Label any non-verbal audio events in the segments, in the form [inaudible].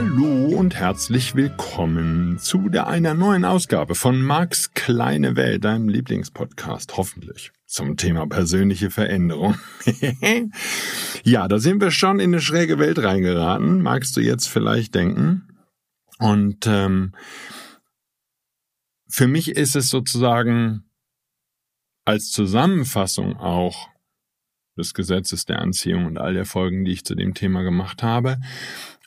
Hallo und herzlich willkommen zu der einer neuen Ausgabe von Marks kleine Welt, deinem Lieblingspodcast, hoffentlich zum Thema persönliche Veränderung. [laughs] ja, da sind wir schon in eine schräge Welt reingeraten, magst du jetzt vielleicht denken. Und ähm, für mich ist es sozusagen als Zusammenfassung auch des Gesetzes der Anziehung und all der Folgen, die ich zu dem Thema gemacht habe,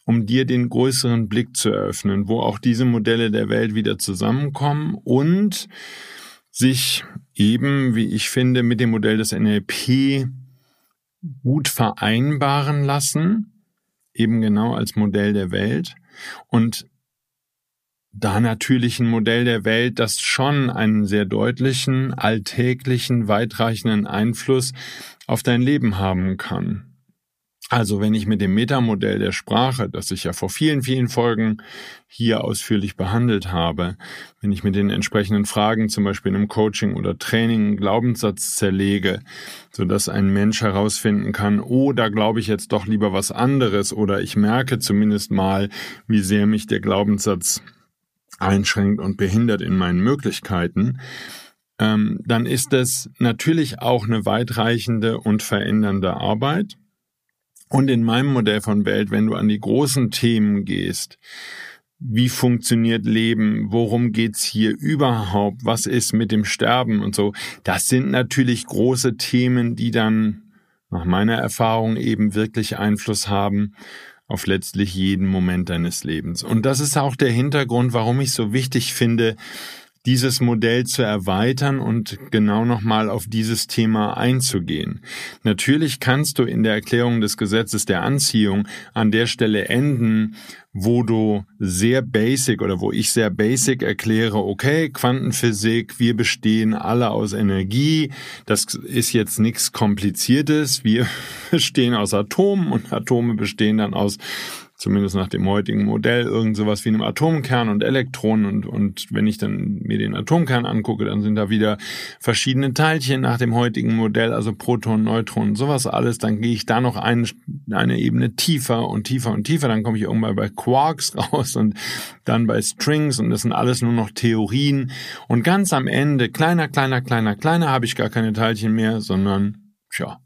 um dir den größeren Blick zu eröffnen, wo auch diese Modelle der Welt wieder zusammenkommen und sich eben, wie ich finde, mit dem Modell des NLP gut vereinbaren lassen, eben genau als Modell der Welt. Und da natürlich ein Modell der Welt, das schon einen sehr deutlichen, alltäglichen, weitreichenden Einfluss auf dein Leben haben kann. Also wenn ich mit dem Metamodell der Sprache, das ich ja vor vielen, vielen Folgen hier ausführlich behandelt habe, wenn ich mit den entsprechenden Fragen zum Beispiel in einem Coaching oder Training einen Glaubenssatz zerlege, so dass ein Mensch herausfinden kann, oh, da glaube ich jetzt doch lieber was anderes oder ich merke zumindest mal, wie sehr mich der Glaubenssatz einschränkt und behindert in meinen Möglichkeiten, ähm, dann ist es natürlich auch eine weitreichende und verändernde Arbeit. Und in meinem Modell von Welt, wenn du an die großen Themen gehst, wie funktioniert Leben, worum geht's hier überhaupt, was ist mit dem Sterben und so, das sind natürlich große Themen, die dann nach meiner Erfahrung eben wirklich Einfluss haben auf letztlich jeden Moment deines Lebens. Und das ist auch der Hintergrund, warum ich so wichtig finde, dieses Modell zu erweitern und genau nochmal auf dieses Thema einzugehen. Natürlich kannst du in der Erklärung des Gesetzes der Anziehung an der Stelle enden, wo du sehr basic oder wo ich sehr basic erkläre, okay, Quantenphysik, wir bestehen alle aus Energie, das ist jetzt nichts Kompliziertes, wir [laughs] bestehen aus Atomen und Atome bestehen dann aus zumindest nach dem heutigen Modell, irgend sowas wie einem Atomkern und Elektronen. Und, und wenn ich dann mir den Atomkern angucke, dann sind da wieder verschiedene Teilchen nach dem heutigen Modell, also Protonen, Neutronen, sowas alles, dann gehe ich da noch ein, eine Ebene tiefer und tiefer und tiefer, dann komme ich irgendwann bei Quarks [laughs] raus und dann bei Strings. Und das sind alles nur noch Theorien. Und ganz am Ende, kleiner, kleiner, kleiner, kleiner, habe ich gar keine Teilchen mehr, sondern, tja,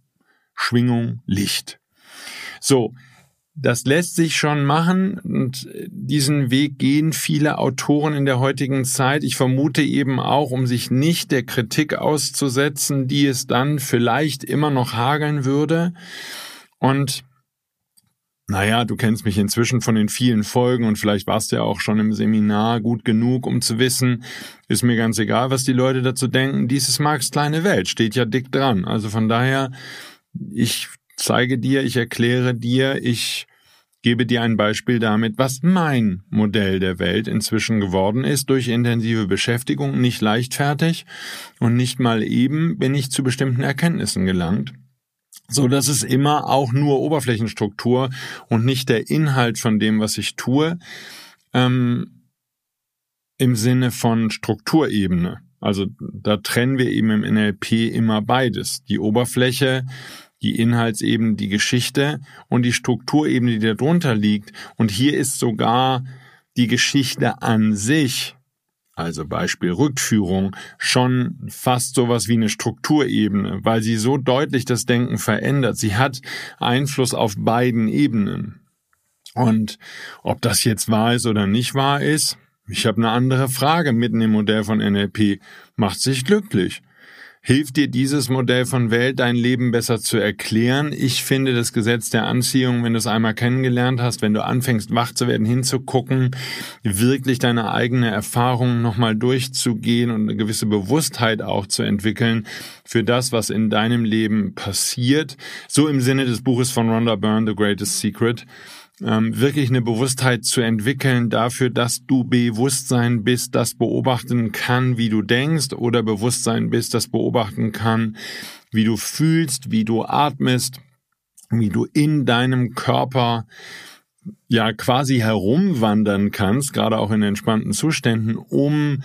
Schwingung, Licht. So, das lässt sich schon machen und diesen Weg gehen viele Autoren in der heutigen Zeit. Ich vermute eben auch, um sich nicht der Kritik auszusetzen, die es dann vielleicht immer noch hageln würde. Und naja, du kennst mich inzwischen von den vielen Folgen und vielleicht warst du ja auch schon im Seminar gut genug, um zu wissen, ist mir ganz egal, was die Leute dazu denken. Dieses Marx kleine Welt steht ja dick dran. Also von daher, ich zeige dir, ich erkläre dir, ich gebe dir ein Beispiel damit, was mein Modell der Welt inzwischen geworden ist durch intensive Beschäftigung, nicht leichtfertig und nicht mal eben bin ich zu bestimmten Erkenntnissen gelangt so dass es immer auch nur Oberflächenstruktur und nicht der Inhalt von dem, was ich tue, ähm, im Sinne von Strukturebene. Also da trennen wir eben im NLP immer beides. Die Oberfläche die Inhaltsebene, die Geschichte und die Strukturebene, die darunter liegt. Und hier ist sogar die Geschichte an sich, also Beispiel Rückführung, schon fast sowas wie eine Strukturebene, weil sie so deutlich das Denken verändert. Sie hat Einfluss auf beiden Ebenen. Und ob das jetzt wahr ist oder nicht wahr ist, ich habe eine andere Frage mitten im Modell von NLP. Macht sich glücklich. Hilft dir dieses Modell von Welt, dein Leben besser zu erklären? Ich finde das Gesetz der Anziehung, wenn du es einmal kennengelernt hast, wenn du anfängst wach zu werden, hinzugucken, wirklich deine eigene Erfahrung nochmal durchzugehen und eine gewisse Bewusstheit auch zu entwickeln für das, was in deinem Leben passiert. So im Sinne des Buches von Rhonda Byrne, The Greatest Secret ähm, wirklich eine Bewusstheit zu entwickeln dafür, dass du Bewusstsein bist, das beobachten kann, wie du denkst, oder Bewusstsein bist, das beobachten kann, wie du fühlst, wie du atmest, wie du in deinem Körper ja quasi herumwandern kannst, gerade auch in entspannten Zuständen, um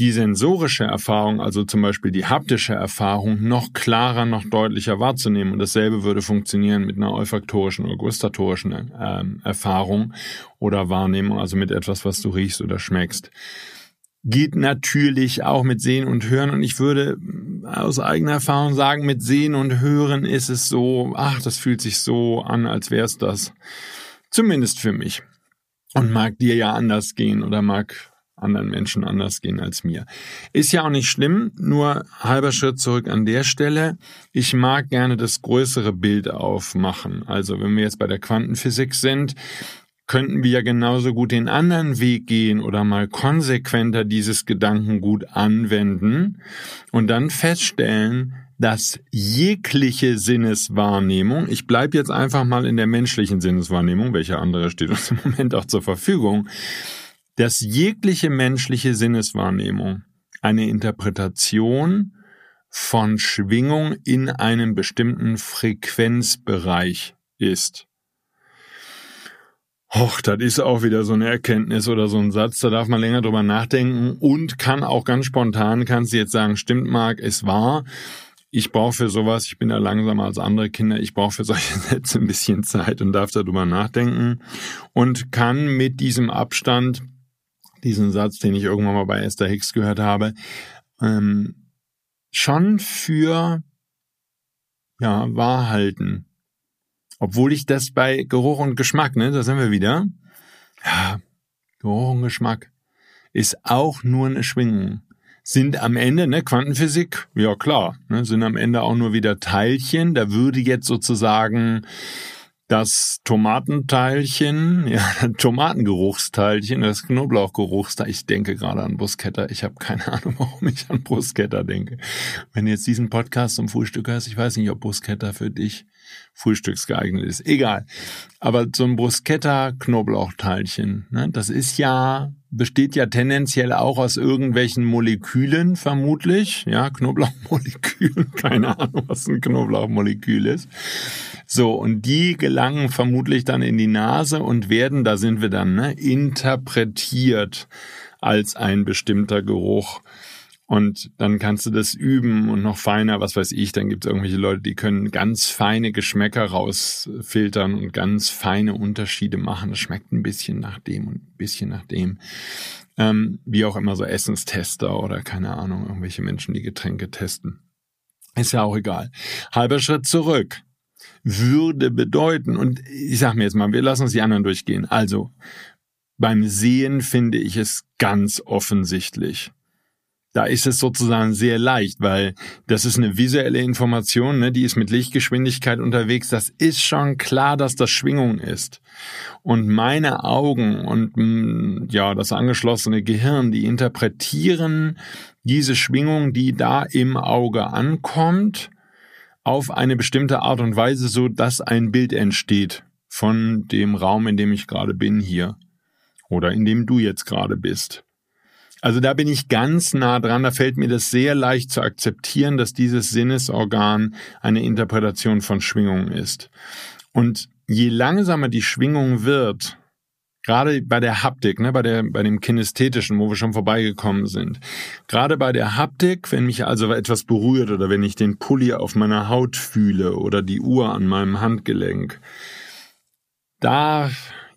die sensorische Erfahrung, also zum Beispiel die haptische Erfahrung, noch klarer, noch deutlicher wahrzunehmen. Und dasselbe würde funktionieren mit einer olfaktorischen oder gustatorischen ähm, Erfahrung oder Wahrnehmung, also mit etwas, was du riechst oder schmeckst. Geht natürlich auch mit Sehen und Hören. Und ich würde aus eigener Erfahrung sagen, mit Sehen und Hören ist es so, ach, das fühlt sich so an, als wäre es das. Zumindest für mich. Und mag dir ja anders gehen oder mag anderen Menschen anders gehen als mir. Ist ja auch nicht schlimm, nur halber Schritt zurück an der Stelle. Ich mag gerne das größere Bild aufmachen. Also wenn wir jetzt bei der Quantenphysik sind, könnten wir ja genauso gut den anderen Weg gehen oder mal konsequenter dieses Gedankengut anwenden und dann feststellen, dass jegliche Sinneswahrnehmung, ich bleibe jetzt einfach mal in der menschlichen Sinneswahrnehmung, welche andere steht uns im Moment auch zur Verfügung, dass jegliche menschliche Sinneswahrnehmung eine Interpretation von Schwingung in einem bestimmten Frequenzbereich ist. Och, das ist auch wieder so eine Erkenntnis oder so ein Satz, da darf man länger drüber nachdenken und kann auch ganz spontan, kannst du jetzt sagen, stimmt Marc, es war. Ich brauche für sowas, ich bin da langsamer als andere Kinder, ich brauche für solche [laughs] Sätze ein bisschen Zeit und darf darüber nachdenken und kann mit diesem Abstand diesen Satz, den ich irgendwann mal bei Esther Hicks gehört habe, ähm, schon für ja, wahr halten. Obwohl ich das bei Geruch und Geschmack, ne, da sind wir wieder. Ja, Geruch und Geschmack ist auch nur eine Schwingung. Sind am Ende, ne, Quantenphysik, ja klar, ne, sind am Ende auch nur wieder Teilchen. Da würde jetzt sozusagen das Tomatenteilchen, [laughs] ja, Tomatengeruchsteilchen, das Knoblauchgeruchsteilchen. Ich denke gerade an Bruschetta. Ich habe keine [laughs] Ahnung, warum ich an Bruschetta denke. Wenn du jetzt diesen Podcast zum Frühstück hast, ich weiß nicht, ob Bruschetta für dich frühstücksgeeignet ist. Egal. Aber so ein Bruschetta-Knoblauchteilchen, ne, das ist ja, besteht ja tendenziell auch aus irgendwelchen Molekülen, vermutlich. Ja, Knoblauchmolekülen. [laughs] Keine Ahnung, was ein Knoblauchmolekül ist. So, und die gelangen vermutlich dann in die Nase und werden, da sind wir dann, ne, interpretiert als ein bestimmter Geruch. Und dann kannst du das üben und noch feiner, was weiß ich, dann gibt es irgendwelche Leute, die können ganz feine Geschmäcker rausfiltern und ganz feine Unterschiede machen. Das schmeckt ein bisschen nach dem und ein bisschen nach dem. Ähm, wie auch immer so Essenstester oder keine Ahnung, irgendwelche Menschen, die Getränke testen. Ist ja auch egal. Halber Schritt zurück würde bedeuten. Und ich sag mir jetzt mal, wir lassen uns die anderen durchgehen. Also, beim Sehen finde ich es ganz offensichtlich. Da ist es sozusagen sehr leicht, weil das ist eine visuelle Information, ne, die ist mit Lichtgeschwindigkeit unterwegs. Das ist schon klar, dass das Schwingung ist. Und meine Augen und mm, ja, das angeschlossene Gehirn, die interpretieren diese Schwingung, die da im Auge ankommt, auf eine bestimmte Art und Weise, so dass ein Bild entsteht von dem Raum, in dem ich gerade bin hier oder in dem du jetzt gerade bist. Also da bin ich ganz nah dran, da fällt mir das sehr leicht zu akzeptieren, dass dieses Sinnesorgan eine Interpretation von Schwingungen ist. Und je langsamer die Schwingung wird, Gerade bei der Haptik, ne, bei, der, bei dem Kinästhetischen, wo wir schon vorbeigekommen sind. Gerade bei der Haptik, wenn mich also etwas berührt oder wenn ich den Pulli auf meiner Haut fühle oder die Uhr an meinem Handgelenk, da,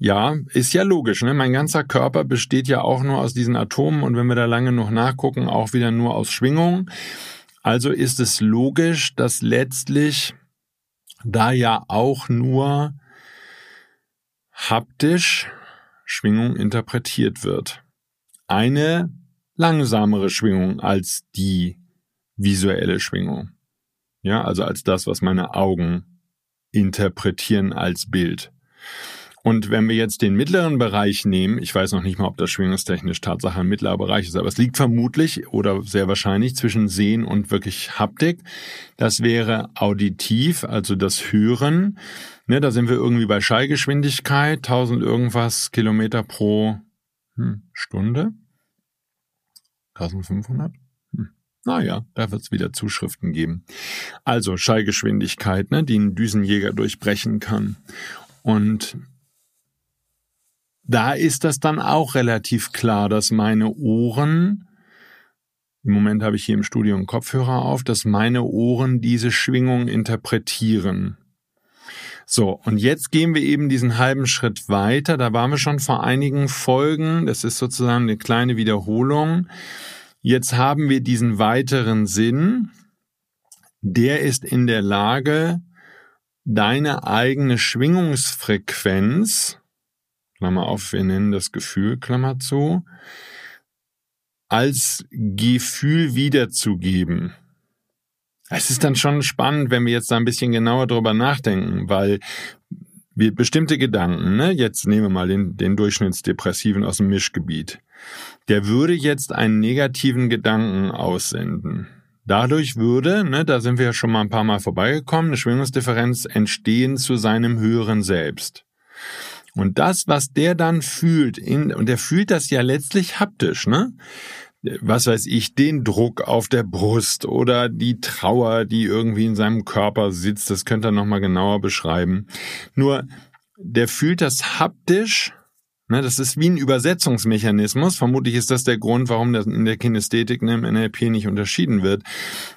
ja, ist ja logisch, ne? Mein ganzer Körper besteht ja auch nur aus diesen Atomen und wenn wir da lange noch nachgucken, auch wieder nur aus Schwingungen. Also ist es logisch, dass letztlich da ja auch nur haptisch Schwingung interpretiert wird. Eine langsamere Schwingung als die, visuelle Schwingung. Ja, also als das, was meine Augen interpretieren als Bild. Und wenn wir jetzt den mittleren Bereich nehmen, ich weiß noch nicht mal, ob das schwingungstechnisch Tatsache ein mittlerer Bereich ist, aber es liegt vermutlich oder sehr wahrscheinlich zwischen Sehen und wirklich Haptik. Das wäre auditiv, also das Hören. Ne, da sind wir irgendwie bei Schallgeschwindigkeit, 1000 irgendwas Kilometer pro hm, Stunde. 1500? Hm. Naja, da wird es wieder Zuschriften geben. Also Schallgeschwindigkeit, ne, die ein Düsenjäger durchbrechen kann. Und da ist das dann auch relativ klar, dass meine Ohren, im Moment habe ich hier im Studio einen Kopfhörer auf, dass meine Ohren diese Schwingung interpretieren. So, und jetzt gehen wir eben diesen halben Schritt weiter. Da waren wir schon vor einigen Folgen. Das ist sozusagen eine kleine Wiederholung. Jetzt haben wir diesen weiteren Sinn. Der ist in der Lage, deine eigene Schwingungsfrequenz Klammer auf, wir nennen das Gefühl, Klammer zu, als Gefühl wiederzugeben. Es ist dann schon spannend, wenn wir jetzt da ein bisschen genauer drüber nachdenken, weil wir bestimmte Gedanken, ne, jetzt nehmen wir mal den, den Durchschnittsdepressiven aus dem Mischgebiet, der würde jetzt einen negativen Gedanken aussenden. Dadurch würde, ne, da sind wir ja schon mal ein paar Mal vorbeigekommen, eine Schwingungsdifferenz entstehen zu seinem höheren Selbst. Und das, was der dann fühlt, in, und der fühlt das ja letztlich haptisch, ne? Was weiß ich, den Druck auf der Brust oder die Trauer, die irgendwie in seinem Körper sitzt, das könnte er nochmal genauer beschreiben. Nur, der fühlt das haptisch Ne, das ist wie ein Übersetzungsmechanismus. Vermutlich ist das der Grund, warum das in der Kinästhetik ne, im NLP nicht unterschieden wird,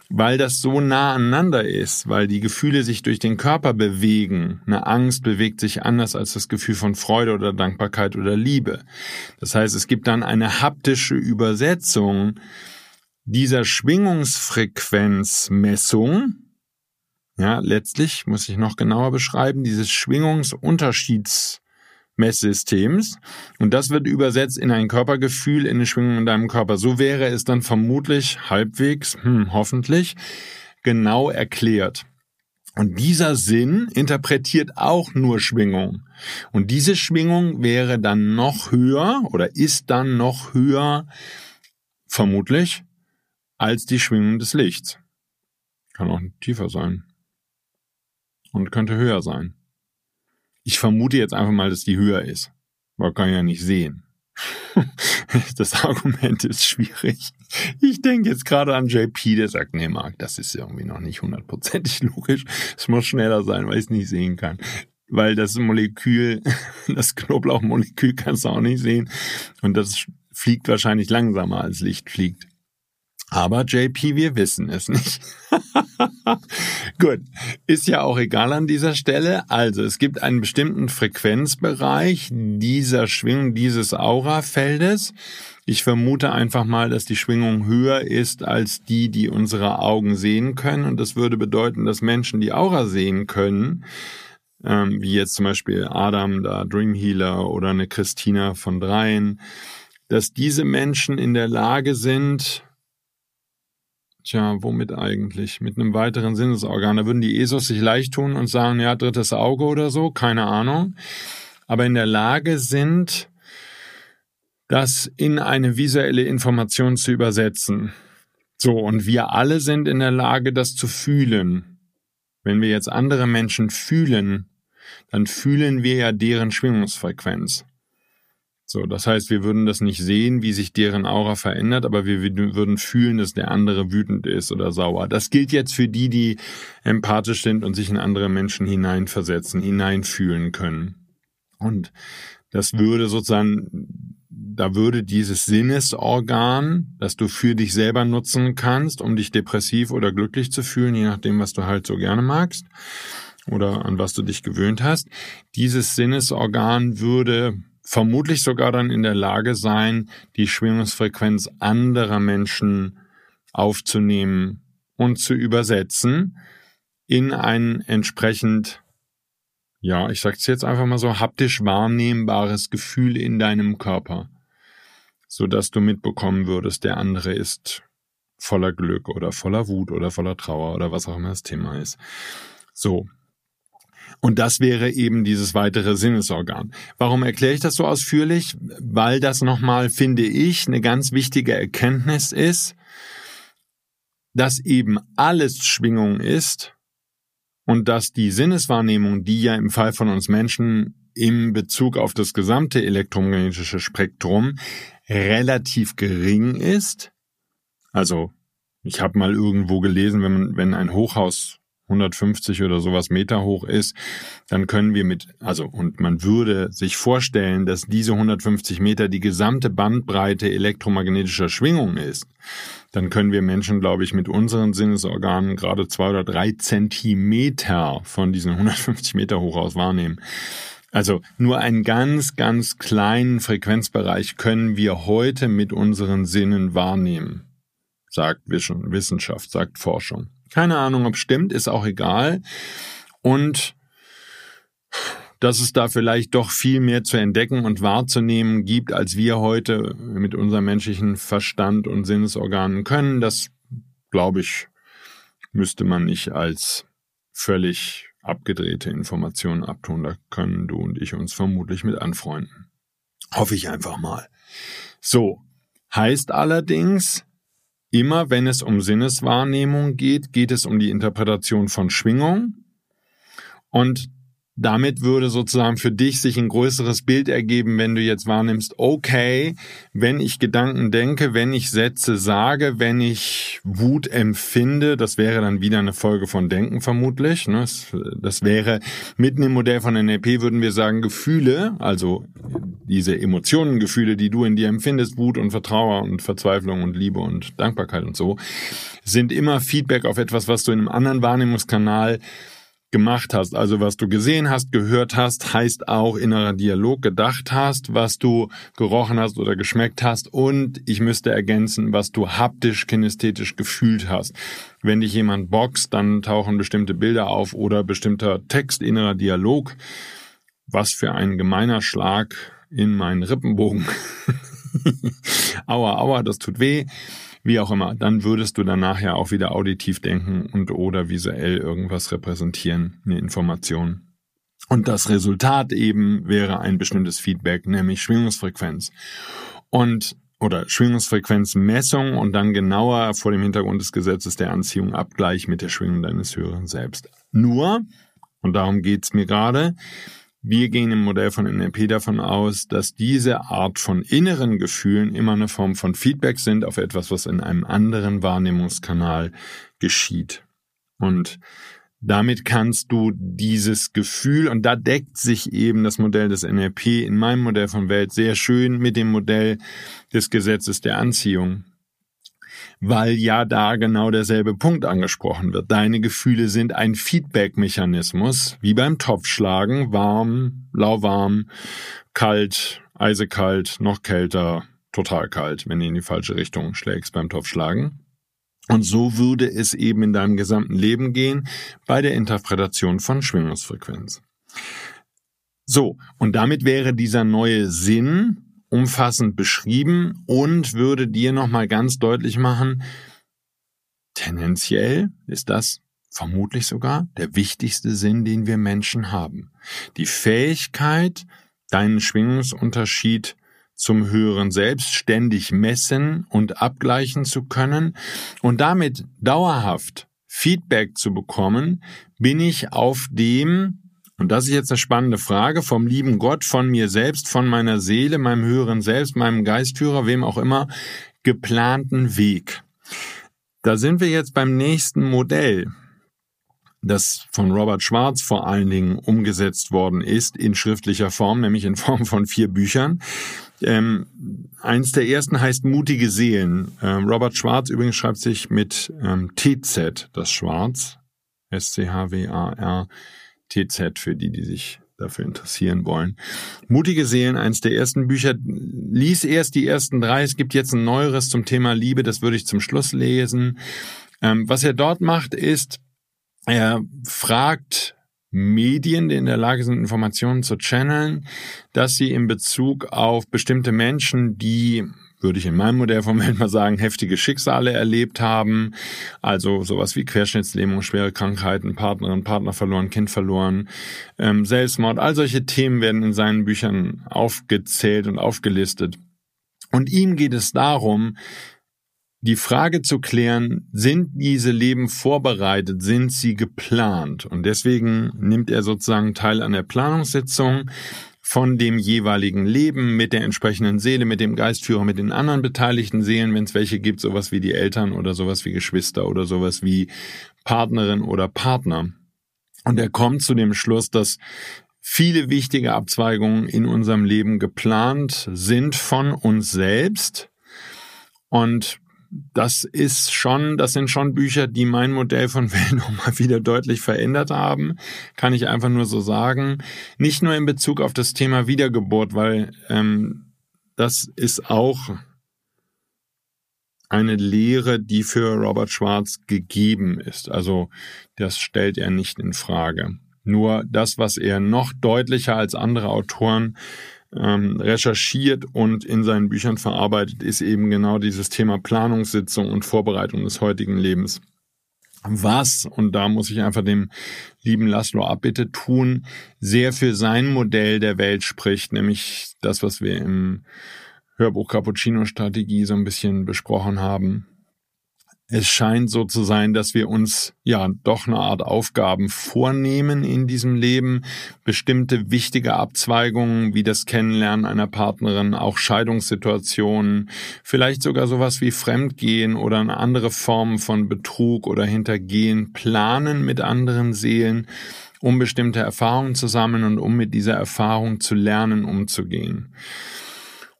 weil das so nah aneinander ist, weil die Gefühle sich durch den Körper bewegen. Eine Angst bewegt sich anders als das Gefühl von Freude oder Dankbarkeit oder Liebe. Das heißt, es gibt dann eine haptische Übersetzung dieser Schwingungsfrequenzmessung. Ja, letztlich muss ich noch genauer beschreiben, dieses Schwingungsunterschieds Messsystems. Und das wird übersetzt in ein Körpergefühl, in eine Schwingung in deinem Körper. So wäre es dann vermutlich halbwegs, hm, hoffentlich, genau erklärt. Und dieser Sinn interpretiert auch nur Schwingung. Und diese Schwingung wäre dann noch höher oder ist dann noch höher, vermutlich, als die Schwingung des Lichts. Kann auch tiefer sein. Und könnte höher sein. Ich vermute jetzt einfach mal, dass die höher ist. Man kann ja nicht sehen. [laughs] das Argument ist schwierig. Ich denke jetzt gerade an JP, der sagt, nee, Marc, das ist irgendwie noch nicht hundertprozentig logisch. Es muss schneller sein, weil ich es nicht sehen kann. Weil das Molekül, [laughs] das Knoblauchmolekül kannst du auch nicht sehen. Und das fliegt wahrscheinlich langsamer als Licht fliegt. Aber JP, wir wissen es nicht. [laughs] Gut, ist ja auch egal an dieser Stelle. Also es gibt einen bestimmten Frequenzbereich dieser Schwingung dieses Aurafeldes. Ich vermute einfach mal, dass die Schwingung höher ist als die, die unsere Augen sehen können. Und das würde bedeuten, dass Menschen, die Aura sehen können, ähm, wie jetzt zum Beispiel Adam, da Dream Healer oder eine Christina von Dreien, dass diese Menschen in der Lage sind, Tja, womit eigentlich? Mit einem weiteren Sinnesorgan. Da würden die ESOs sich leicht tun und sagen, ja, drittes Auge oder so, keine Ahnung. Aber in der Lage sind, das in eine visuelle Information zu übersetzen. So, und wir alle sind in der Lage, das zu fühlen. Wenn wir jetzt andere Menschen fühlen, dann fühlen wir ja deren Schwingungsfrequenz. So, das heißt, wir würden das nicht sehen, wie sich deren Aura verändert, aber wir würden fühlen, dass der andere wütend ist oder sauer. Das gilt jetzt für die, die empathisch sind und sich in andere Menschen hineinversetzen, hineinfühlen können. Und das würde sozusagen, da würde dieses Sinnesorgan, das du für dich selber nutzen kannst, um dich depressiv oder glücklich zu fühlen, je nachdem, was du halt so gerne magst oder an was du dich gewöhnt hast, dieses Sinnesorgan würde vermutlich sogar dann in der Lage sein, die Schwingungsfrequenz anderer Menschen aufzunehmen und zu übersetzen in ein entsprechend, ja, ich sag's jetzt einfach mal so, haptisch wahrnehmbares Gefühl in deinem Körper, so dass du mitbekommen würdest, der andere ist voller Glück oder voller Wut oder voller Trauer oder was auch immer das Thema ist. So. Und das wäre eben dieses weitere Sinnesorgan. Warum erkläre ich das so ausführlich? Weil das nochmal, finde ich, eine ganz wichtige Erkenntnis ist, dass eben alles Schwingung ist und dass die Sinneswahrnehmung, die ja im Fall von uns Menschen im Bezug auf das gesamte elektromagnetische Spektrum relativ gering ist. Also ich habe mal irgendwo gelesen, wenn, man, wenn ein Hochhaus 150 oder sowas Meter hoch ist, dann können wir mit, also, und man würde sich vorstellen, dass diese 150 Meter die gesamte Bandbreite elektromagnetischer Schwingung ist. Dann können wir Menschen, glaube ich, mit unseren Sinnesorganen gerade zwei oder drei Zentimeter von diesen 150 Meter hoch aus wahrnehmen. Also nur einen ganz, ganz kleinen Frequenzbereich können wir heute mit unseren Sinnen wahrnehmen, sagt Wissenschaft, sagt Forschung. Keine Ahnung, ob stimmt, ist auch egal. Und dass es da vielleicht doch viel mehr zu entdecken und wahrzunehmen gibt, als wir heute mit unserem menschlichen Verstand und Sinnesorganen können, das glaube ich, müsste man nicht als völlig abgedrehte Informationen abtun. Da können du und ich uns vermutlich mit anfreunden. Hoffe ich einfach mal. So, heißt allerdings, Immer wenn es um Sinneswahrnehmung geht, geht es um die Interpretation von Schwingung. Und damit würde sozusagen für dich sich ein größeres Bild ergeben, wenn du jetzt wahrnimmst, okay, wenn ich Gedanken denke, wenn ich Sätze sage, wenn ich Wut empfinde, das wäre dann wieder eine Folge von Denken vermutlich. Ne? Das wäre mitten im Modell von NLP würden wir sagen Gefühle, also diese Emotionen, Gefühle, die du in dir empfindest, Wut und Vertrauer und Verzweiflung und Liebe und Dankbarkeit und so, sind immer Feedback auf etwas, was du in einem anderen Wahrnehmungskanal gemacht hast. Also was du gesehen hast, gehört hast, heißt auch innerer Dialog gedacht hast, was du gerochen hast oder geschmeckt hast und ich müsste ergänzen, was du haptisch, kinesthetisch gefühlt hast. Wenn dich jemand boxt, dann tauchen bestimmte Bilder auf oder bestimmter Text, innerer Dialog. Was für ein gemeiner Schlag in meinen Rippenbogen. [laughs] aua, aua, das tut weh wie auch immer, dann würdest du dann nachher auch wieder auditiv denken und oder visuell irgendwas repräsentieren, eine Information. Und das Resultat eben wäre ein bestimmtes Feedback, nämlich Schwingungsfrequenz. Und oder Schwingungsfrequenzmessung und dann genauer vor dem Hintergrund des Gesetzes der Anziehung Abgleich mit der Schwingung deines höheren Selbst. Nur, und darum geht's mir gerade, wir gehen im Modell von NLP davon aus, dass diese Art von inneren Gefühlen immer eine Form von Feedback sind auf etwas, was in einem anderen Wahrnehmungskanal geschieht. Und damit kannst du dieses Gefühl, und da deckt sich eben das Modell des NLP in meinem Modell von Welt sehr schön mit dem Modell des Gesetzes der Anziehung weil ja da genau derselbe Punkt angesprochen wird. Deine Gefühle sind ein Feedback-Mechanismus, wie beim Topfschlagen, warm, lauwarm, kalt, eisekalt, noch kälter, total kalt, wenn du in die falsche Richtung schlägst beim Topfschlagen. Und so würde es eben in deinem gesamten Leben gehen bei der Interpretation von Schwingungsfrequenz. So, und damit wäre dieser neue Sinn umfassend beschrieben und würde dir nochmal ganz deutlich machen, tendenziell ist das vermutlich sogar der wichtigste Sinn, den wir Menschen haben. Die Fähigkeit, deinen Schwingungsunterschied zum höheren Selbst ständig messen und abgleichen zu können und damit dauerhaft Feedback zu bekommen, bin ich auf dem und das ist jetzt eine spannende Frage vom lieben Gott, von mir selbst, von meiner Seele, meinem höheren Selbst, meinem Geistführer, wem auch immer, geplanten Weg. Da sind wir jetzt beim nächsten Modell, das von Robert Schwarz vor allen Dingen umgesetzt worden ist in schriftlicher Form, nämlich in Form von vier Büchern. Ähm, eins der ersten heißt Mutige Seelen. Ähm, Robert Schwarz übrigens schreibt sich mit ähm, TZ, das Schwarz, S-C-H-W-A-R TZ für die, die sich dafür interessieren wollen. Mutige Seelen, eins der ersten Bücher. Lies erst die ersten drei. Es gibt jetzt ein neueres zum Thema Liebe, das würde ich zum Schluss lesen. Ähm, was er dort macht, ist, er fragt Medien, die in der Lage sind, Informationen zu channeln, dass sie in Bezug auf bestimmte Menschen, die würde ich in meinem Modell vom Welt mal sagen, heftige Schicksale erlebt haben. Also sowas wie Querschnittslähmung, schwere Krankheiten, Partnerin, Partner verloren, Kind verloren, ähm, Selbstmord. All solche Themen werden in seinen Büchern aufgezählt und aufgelistet. Und ihm geht es darum, die Frage zu klären, sind diese Leben vorbereitet, sind sie geplant? Und deswegen nimmt er sozusagen teil an der Planungssitzung von dem jeweiligen Leben mit der entsprechenden Seele, mit dem Geistführer, mit den anderen beteiligten Seelen, wenn es welche gibt, sowas wie die Eltern oder sowas wie Geschwister oder sowas wie Partnerin oder Partner. Und er kommt zu dem Schluss, dass viele wichtige Abzweigungen in unserem Leben geplant sind von uns selbst und das ist schon, das sind schon Bücher, die mein Modell von [laughs] Welt nochmal wieder deutlich verändert haben. Kann ich einfach nur so sagen. Nicht nur in Bezug auf das Thema Wiedergeburt, weil ähm, das ist auch eine Lehre, die für Robert Schwarz gegeben ist. Also das stellt er nicht in Frage. Nur das, was er noch deutlicher als andere Autoren ähm, recherchiert und in seinen Büchern verarbeitet, ist eben genau dieses Thema Planungssitzung und Vorbereitung des heutigen Lebens. Was, und da muss ich einfach dem lieben Laszlo Abbitte tun, sehr für sein Modell der Welt spricht, nämlich das, was wir im Hörbuch Cappuccino Strategie so ein bisschen besprochen haben es scheint so zu sein, dass wir uns ja doch eine Art Aufgaben vornehmen in diesem Leben, bestimmte wichtige Abzweigungen wie das Kennenlernen einer Partnerin, auch Scheidungssituationen, vielleicht sogar sowas wie Fremdgehen oder eine andere Form von Betrug oder Hintergehen planen mit anderen Seelen, um bestimmte Erfahrungen zu sammeln und um mit dieser Erfahrung zu lernen, umzugehen.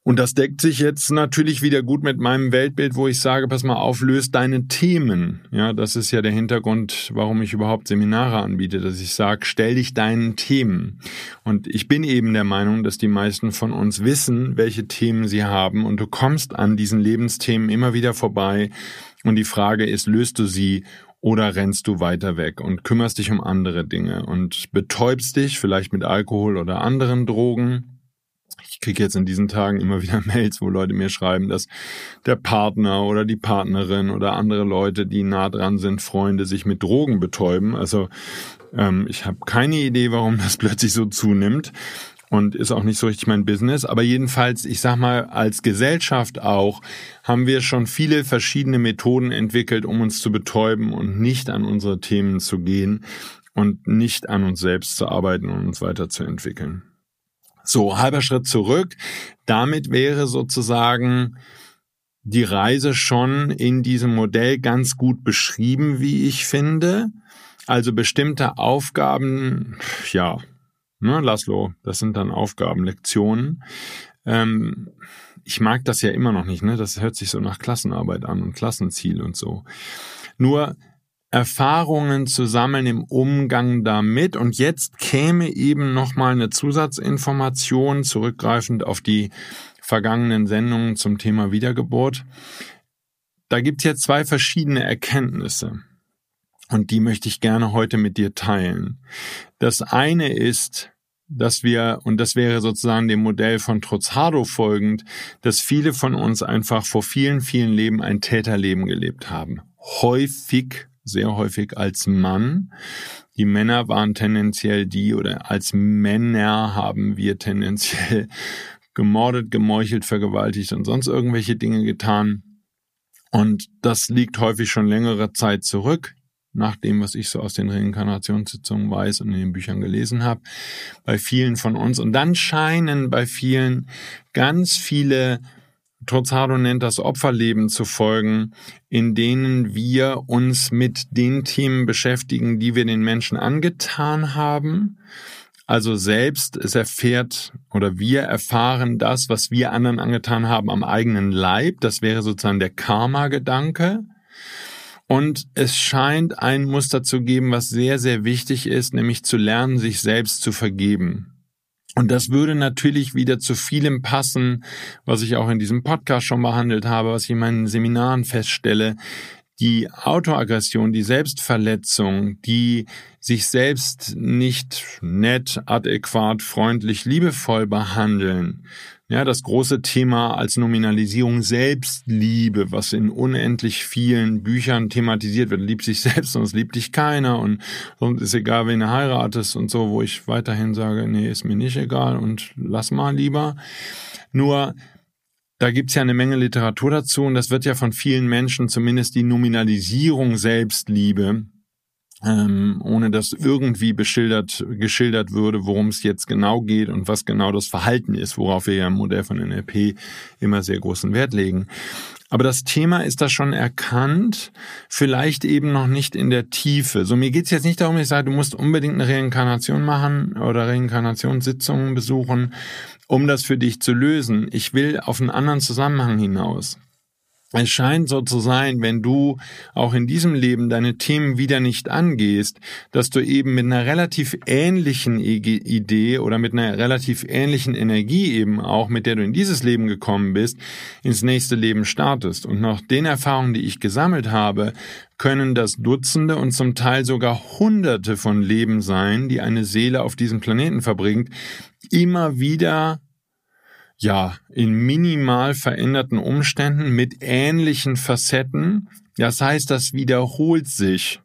Und das deckt sich jetzt natürlich wieder gut mit meinem Weltbild, wo ich sage, pass mal auf, löst deine Themen. Ja, das ist ja der Hintergrund, warum ich überhaupt Seminare anbiete, dass ich sage, stell dich deinen Themen. Und ich bin eben der Meinung, dass die meisten von uns wissen, welche Themen sie haben und du kommst an diesen Lebensthemen immer wieder vorbei. Und die Frage ist, löst du sie oder rennst du weiter weg und kümmerst dich um andere Dinge und betäubst dich vielleicht mit Alkohol oder anderen Drogen ich kriege jetzt in diesen Tagen immer wieder [laughs] Mails, wo Leute mir schreiben, dass der Partner oder die Partnerin oder andere Leute, die nah dran sind, Freunde, sich mit Drogen betäuben. Also ähm, ich habe keine Idee, warum [laughs] das plötzlich so zunimmt und ist auch nicht so richtig mein Business. Aber jedenfalls, ich sag mal, als Gesellschaft auch haben wir schon viele verschiedene Methoden entwickelt, um uns zu betäuben und nicht an unsere Themen zu gehen und nicht an uns selbst zu arbeiten und uns weiterzuentwickeln. So, halber Schritt zurück. Damit wäre sozusagen die Reise schon in diesem Modell ganz gut beschrieben, wie ich finde. Also bestimmte Aufgaben, ja, ne, Laszlo, das sind dann Aufgabenlektionen. Ähm, ich mag das ja immer noch nicht, ne? Das hört sich so nach Klassenarbeit an und Klassenziel und so. Nur Erfahrungen zu sammeln im Umgang damit. Und jetzt käme eben nochmal eine Zusatzinformation, zurückgreifend auf die vergangenen Sendungen zum Thema Wiedergeburt. Da gibt es jetzt zwei verschiedene Erkenntnisse. Und die möchte ich gerne heute mit dir teilen. Das eine ist, dass wir, und das wäre sozusagen dem Modell von Trotzado folgend, dass viele von uns einfach vor vielen, vielen Leben ein Täterleben gelebt haben. Häufig sehr häufig als Mann. Die Männer waren tendenziell die oder als Männer haben wir tendenziell gemordet, gemeuchelt, vergewaltigt und sonst irgendwelche Dinge getan. Und das liegt häufig schon längere Zeit zurück, nach dem, was ich so aus den Reinkarnationssitzungen weiß und in den Büchern gelesen habe, bei vielen von uns. Und dann scheinen bei vielen ganz viele Torzado nennt das Opferleben zu folgen, in denen wir uns mit den Themen beschäftigen, die wir den Menschen angetan haben. Also selbst es erfährt oder wir erfahren das, was wir anderen angetan haben, am eigenen Leib. Das wäre sozusagen der Karma-Gedanke. Und es scheint ein Muster zu geben, was sehr, sehr wichtig ist, nämlich zu lernen, sich selbst zu vergeben. Und das würde natürlich wieder zu vielem passen, was ich auch in diesem Podcast schon behandelt habe, was ich in meinen Seminaren feststelle. Die Autoaggression, die Selbstverletzung, die sich selbst nicht nett, adäquat, freundlich, liebevoll behandeln, Ja, das große Thema als Nominalisierung Selbstliebe, was in unendlich vielen Büchern thematisiert wird. Lieb sich selbst, sonst liebt dich keiner und sonst ist egal, wen du heiratest und so, wo ich weiterhin sage, nee, ist mir nicht egal und lass mal lieber. Nur, da gibt's ja eine Menge Literatur dazu und das wird ja von vielen Menschen zumindest die Nominalisierung Selbstliebe ähm, ohne dass irgendwie beschildert, geschildert würde, worum es jetzt genau geht und was genau das Verhalten ist, worauf wir ja im Modell von NLP immer sehr großen Wert legen. Aber das Thema ist da schon erkannt, vielleicht eben noch nicht in der Tiefe. So, mir geht's jetzt nicht darum, ich sage, du musst unbedingt eine Reinkarnation machen oder Reinkarnationssitzungen besuchen, um das für dich zu lösen. Ich will auf einen anderen Zusammenhang hinaus. Es scheint so zu sein, wenn du auch in diesem Leben deine Themen wieder nicht angehst, dass du eben mit einer relativ ähnlichen Idee oder mit einer relativ ähnlichen Energie eben auch, mit der du in dieses Leben gekommen bist, ins nächste Leben startest. Und nach den Erfahrungen, die ich gesammelt habe, können das Dutzende und zum Teil sogar Hunderte von Leben sein, die eine Seele auf diesem Planeten verbringt, immer wieder ja, in minimal veränderten Umständen mit ähnlichen Facetten. Das heißt, das wiederholt sich.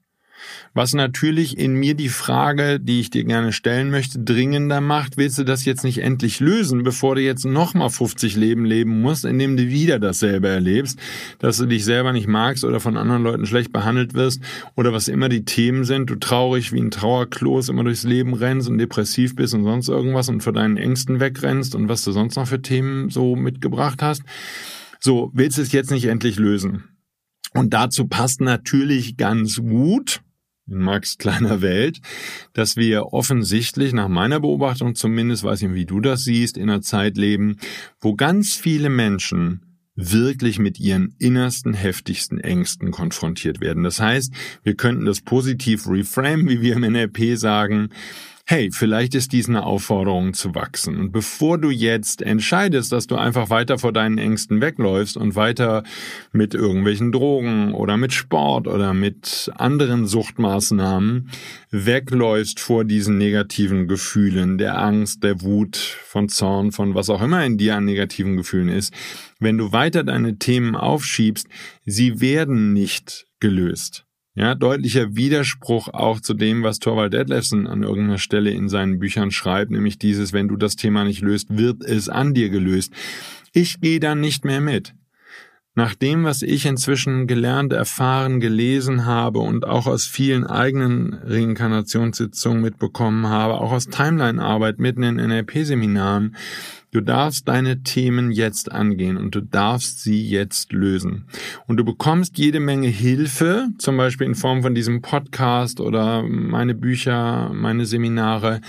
Was natürlich in mir die Frage, die ich dir gerne stellen möchte, dringender macht, willst du das jetzt nicht endlich lösen, bevor du jetzt nochmal 50 Leben leben musst, indem du wieder dasselbe erlebst, dass du dich selber nicht magst oder von anderen Leuten schlecht behandelt wirst oder was immer die Themen sind, du traurig wie ein Trauerklos immer durchs Leben rennst und depressiv bist und sonst irgendwas und vor deinen Ängsten wegrennst und was du sonst noch für Themen so mitgebracht hast. So, willst du es jetzt nicht endlich lösen? Und dazu passt natürlich ganz gut, in Max kleiner Welt, dass wir offensichtlich, nach meiner Beobachtung zumindest, weiß ich, wie du das siehst, in einer Zeit leben, wo ganz viele Menschen wirklich mit ihren innersten, heftigsten Ängsten konfrontiert werden. Das heißt, wir könnten das positiv reframe, wie wir im NLP sagen, hey, vielleicht ist dies eine Aufforderung zu wachsen. Und bevor du jetzt entscheidest, dass du einfach weiter vor deinen Ängsten wegläufst und weiter mit irgendwelchen Drogen oder mit Sport oder mit anderen Suchtmaßnahmen wegläufst vor diesen negativen Gefühlen, der Angst, der Wut, von Zorn, von was auch immer in dir an negativen Gefühlen ist, wenn du weiter deine Themen aufschiebst, sie werden nicht gelöst. Ja, deutlicher Widerspruch auch zu dem, was Torvald Detlefsen an irgendeiner Stelle in seinen Büchern schreibt, nämlich dieses, wenn du das Thema nicht löst, wird es an dir gelöst. Ich gehe dann nicht mehr mit. Nach dem, was ich inzwischen gelernt, erfahren, gelesen habe und auch aus vielen eigenen Reinkarnationssitzungen mitbekommen habe, auch aus Timeline-Arbeit mitten in NLP-Seminaren, Du darfst deine Themen jetzt angehen und du darfst sie jetzt lösen. Und du bekommst jede Menge Hilfe, zum Beispiel in Form von diesem Podcast oder meine Bücher, meine Seminare.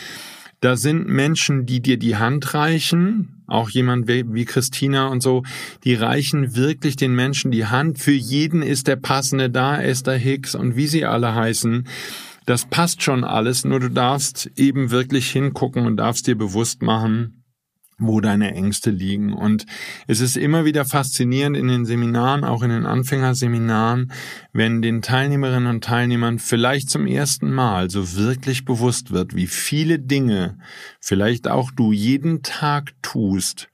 Da sind Menschen, die dir die Hand reichen, auch jemand wie Christina und so, die reichen wirklich den Menschen die Hand. Für jeden ist der passende da, Esther Hicks und wie sie alle heißen. Das passt schon alles, nur du darfst eben wirklich hingucken und darfst dir bewusst machen, wo deine Ängste liegen. Und es ist immer wieder faszinierend in den Seminaren, auch in den Anfängerseminaren, wenn den Teilnehmerinnen und Teilnehmern vielleicht zum ersten Mal so wirklich bewusst wird, wie viele Dinge vielleicht auch du jeden Tag tust,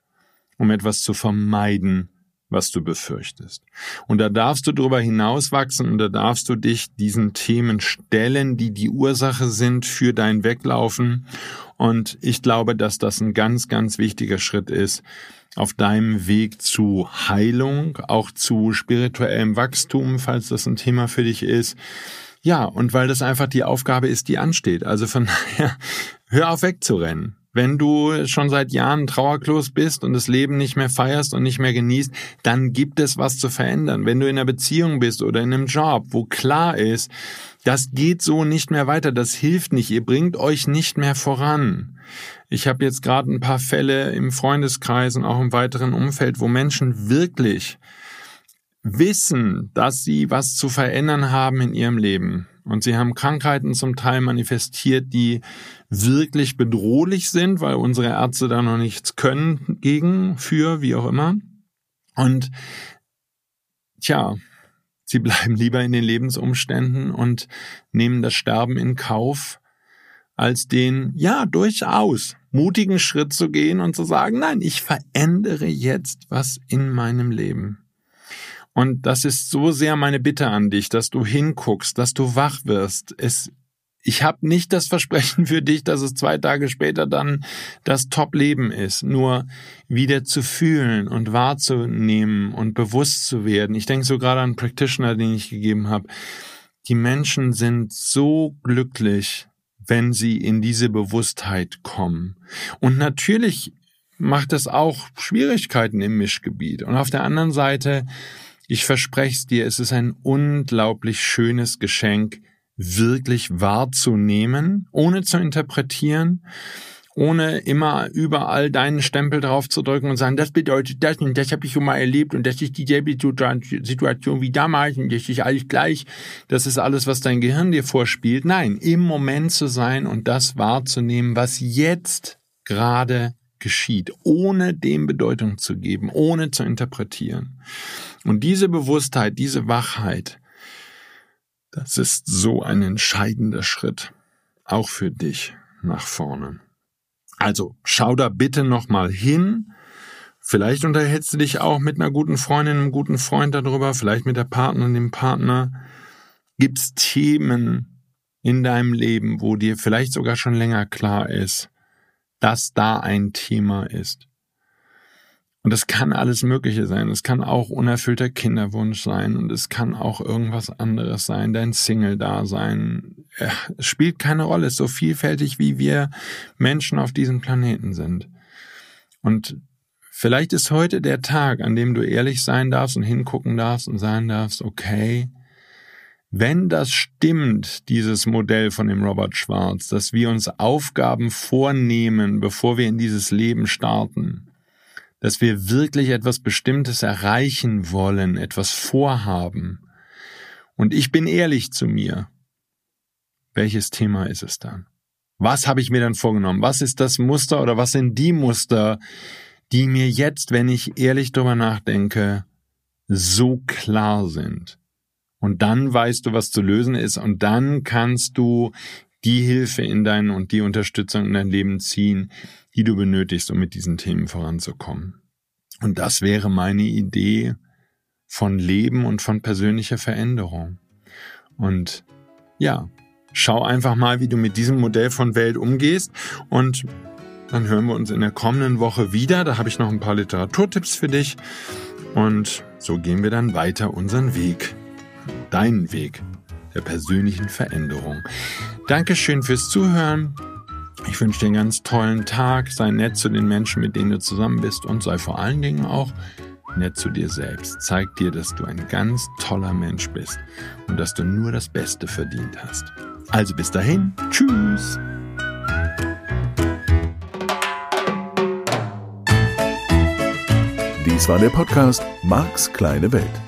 um etwas zu vermeiden, was du befürchtest. Und da darfst du darüber hinauswachsen und da darfst du dich diesen Themen stellen, die die Ursache sind für dein Weglaufen und ich glaube, dass das ein ganz, ganz wichtiger Schritt ist auf deinem Weg zu Heilung, auch zu spirituellem Wachstum, falls das ein Thema für dich ist. Ja, und weil das einfach die Aufgabe ist, die ansteht. Also von [laughs] daher, hör auf wegzurennen. Wenn du schon seit Jahren Trauerklos bist und das Leben nicht mehr feierst und nicht mehr genießt, dann gibt es was zu verändern. Wenn du in einer Beziehung bist oder in einem Job, wo klar ist, das geht so nicht mehr weiter, das hilft nicht, ihr bringt euch nicht mehr voran. Ich habe jetzt gerade ein paar Fälle im Freundeskreis und auch im weiteren Umfeld, wo Menschen wirklich wissen, dass sie was zu verändern haben in ihrem Leben. Und sie haben Krankheiten zum Teil manifestiert, die wirklich bedrohlich sind, weil unsere Ärzte da noch nichts können gegen, für, wie auch immer. Und tja, sie [laughs] bleiben lieber in den Lebensumständen und nehmen das Sterben in Kauf, als den, ja, durchaus mutigen Schritt zu gehen und zu sagen, nein, ich verändere jetzt was in meinem Leben. Und das ist so sehr meine Bitte an dich, dass du hinguckst, dass du wach wirst. Es, ich habe nicht das [laughs] Versprechen für dich, dass es zwei Tage später dann das Top-Leben ist. Nur wieder zu fühlen und wahrzunehmen und bewusst zu werden. Ich denke so gerade an Practitioner, den ich gegeben habe. Die Menschen sind so glücklich, wenn sie in diese Bewusstheit kommen. Und natürlich macht es auch Schwierigkeiten im Mischgebiet. Und auf der anderen Seite, ich verspreche es dir, es ist ein unglaublich schönes Geschenk, wirklich wahrzunehmen, ohne zu interpretieren ohne immer überall deinen Stempel drauf zu drücken und sagen, das bedeutet das und das habe ich schon mal erlebt und das ist dieselbe Situation wie damals und das ist alles gleich. Das ist alles, was dein Gehirn dir vorspielt. Nein, im Moment zu sein und das wahrzunehmen, was jetzt gerade geschieht, ohne dem Bedeutung zu geben, ohne zu interpretieren. Und diese Bewusstheit, diese Wachheit, das ist so ein entscheidender Schritt, auch für dich nach vorne. Also schau da bitte nochmal hin. Vielleicht unterhältst du dich auch mit einer guten Freundin, einem guten Freund darüber, vielleicht mit der Partnerin, dem Partner. Gibt's Themen in deinem Leben, wo dir vielleicht sogar schon länger klar ist, dass da ein Thema ist? Und es kann alles Mögliche sein. Es kann auch unerfüllter Kinderwunsch sein und es kann auch irgendwas anderes sein, dein Single-Dasein. Es spielt keine Rolle. Es ist so vielfältig, wie wir Menschen auf diesem Planeten sind. Und vielleicht ist heute der Tag, an dem du ehrlich sein darfst und hingucken darfst und sagen darfst, okay, wenn das stimmt, dieses Modell von dem Robert Schwarz, dass wir uns Aufgaben vornehmen, bevor wir in dieses Leben starten, dass wir wirklich etwas Bestimmtes erreichen wollen, etwas vorhaben. Und ich bin ehrlich zu mir. Welches Thema ist es dann? Was habe ich mir dann vorgenommen? Was ist das Muster oder was sind die Muster, die mir jetzt, wenn ich ehrlich drüber nachdenke, so klar sind? Und dann weißt du, was zu lösen ist und dann kannst du die Hilfe in dein und die Unterstützung in dein Leben ziehen, die du benötigst, um mit diesen Themen voranzukommen. Und das wäre meine Idee von Leben und von persönlicher Veränderung. Und ja, schau einfach mal, wie du mit diesem Modell von Welt umgehst und dann hören wir uns in der kommenden Woche wieder. Da habe ich noch ein paar Literaturtipps für dich. Und so gehen wir dann weiter unseren Weg. Deinen Weg der persönlichen Veränderung. Dankeschön fürs Zuhören. Ich wünsche dir einen ganz tollen Tag. Sei nett zu den Menschen, mit denen du zusammen bist und sei vor allen Dingen auch nett zu dir selbst. Zeig dir, dass du ein ganz toller Mensch bist und dass du nur das Beste verdient hast. Also bis dahin, tschüss. Dies war der Podcast Marks kleine Welt.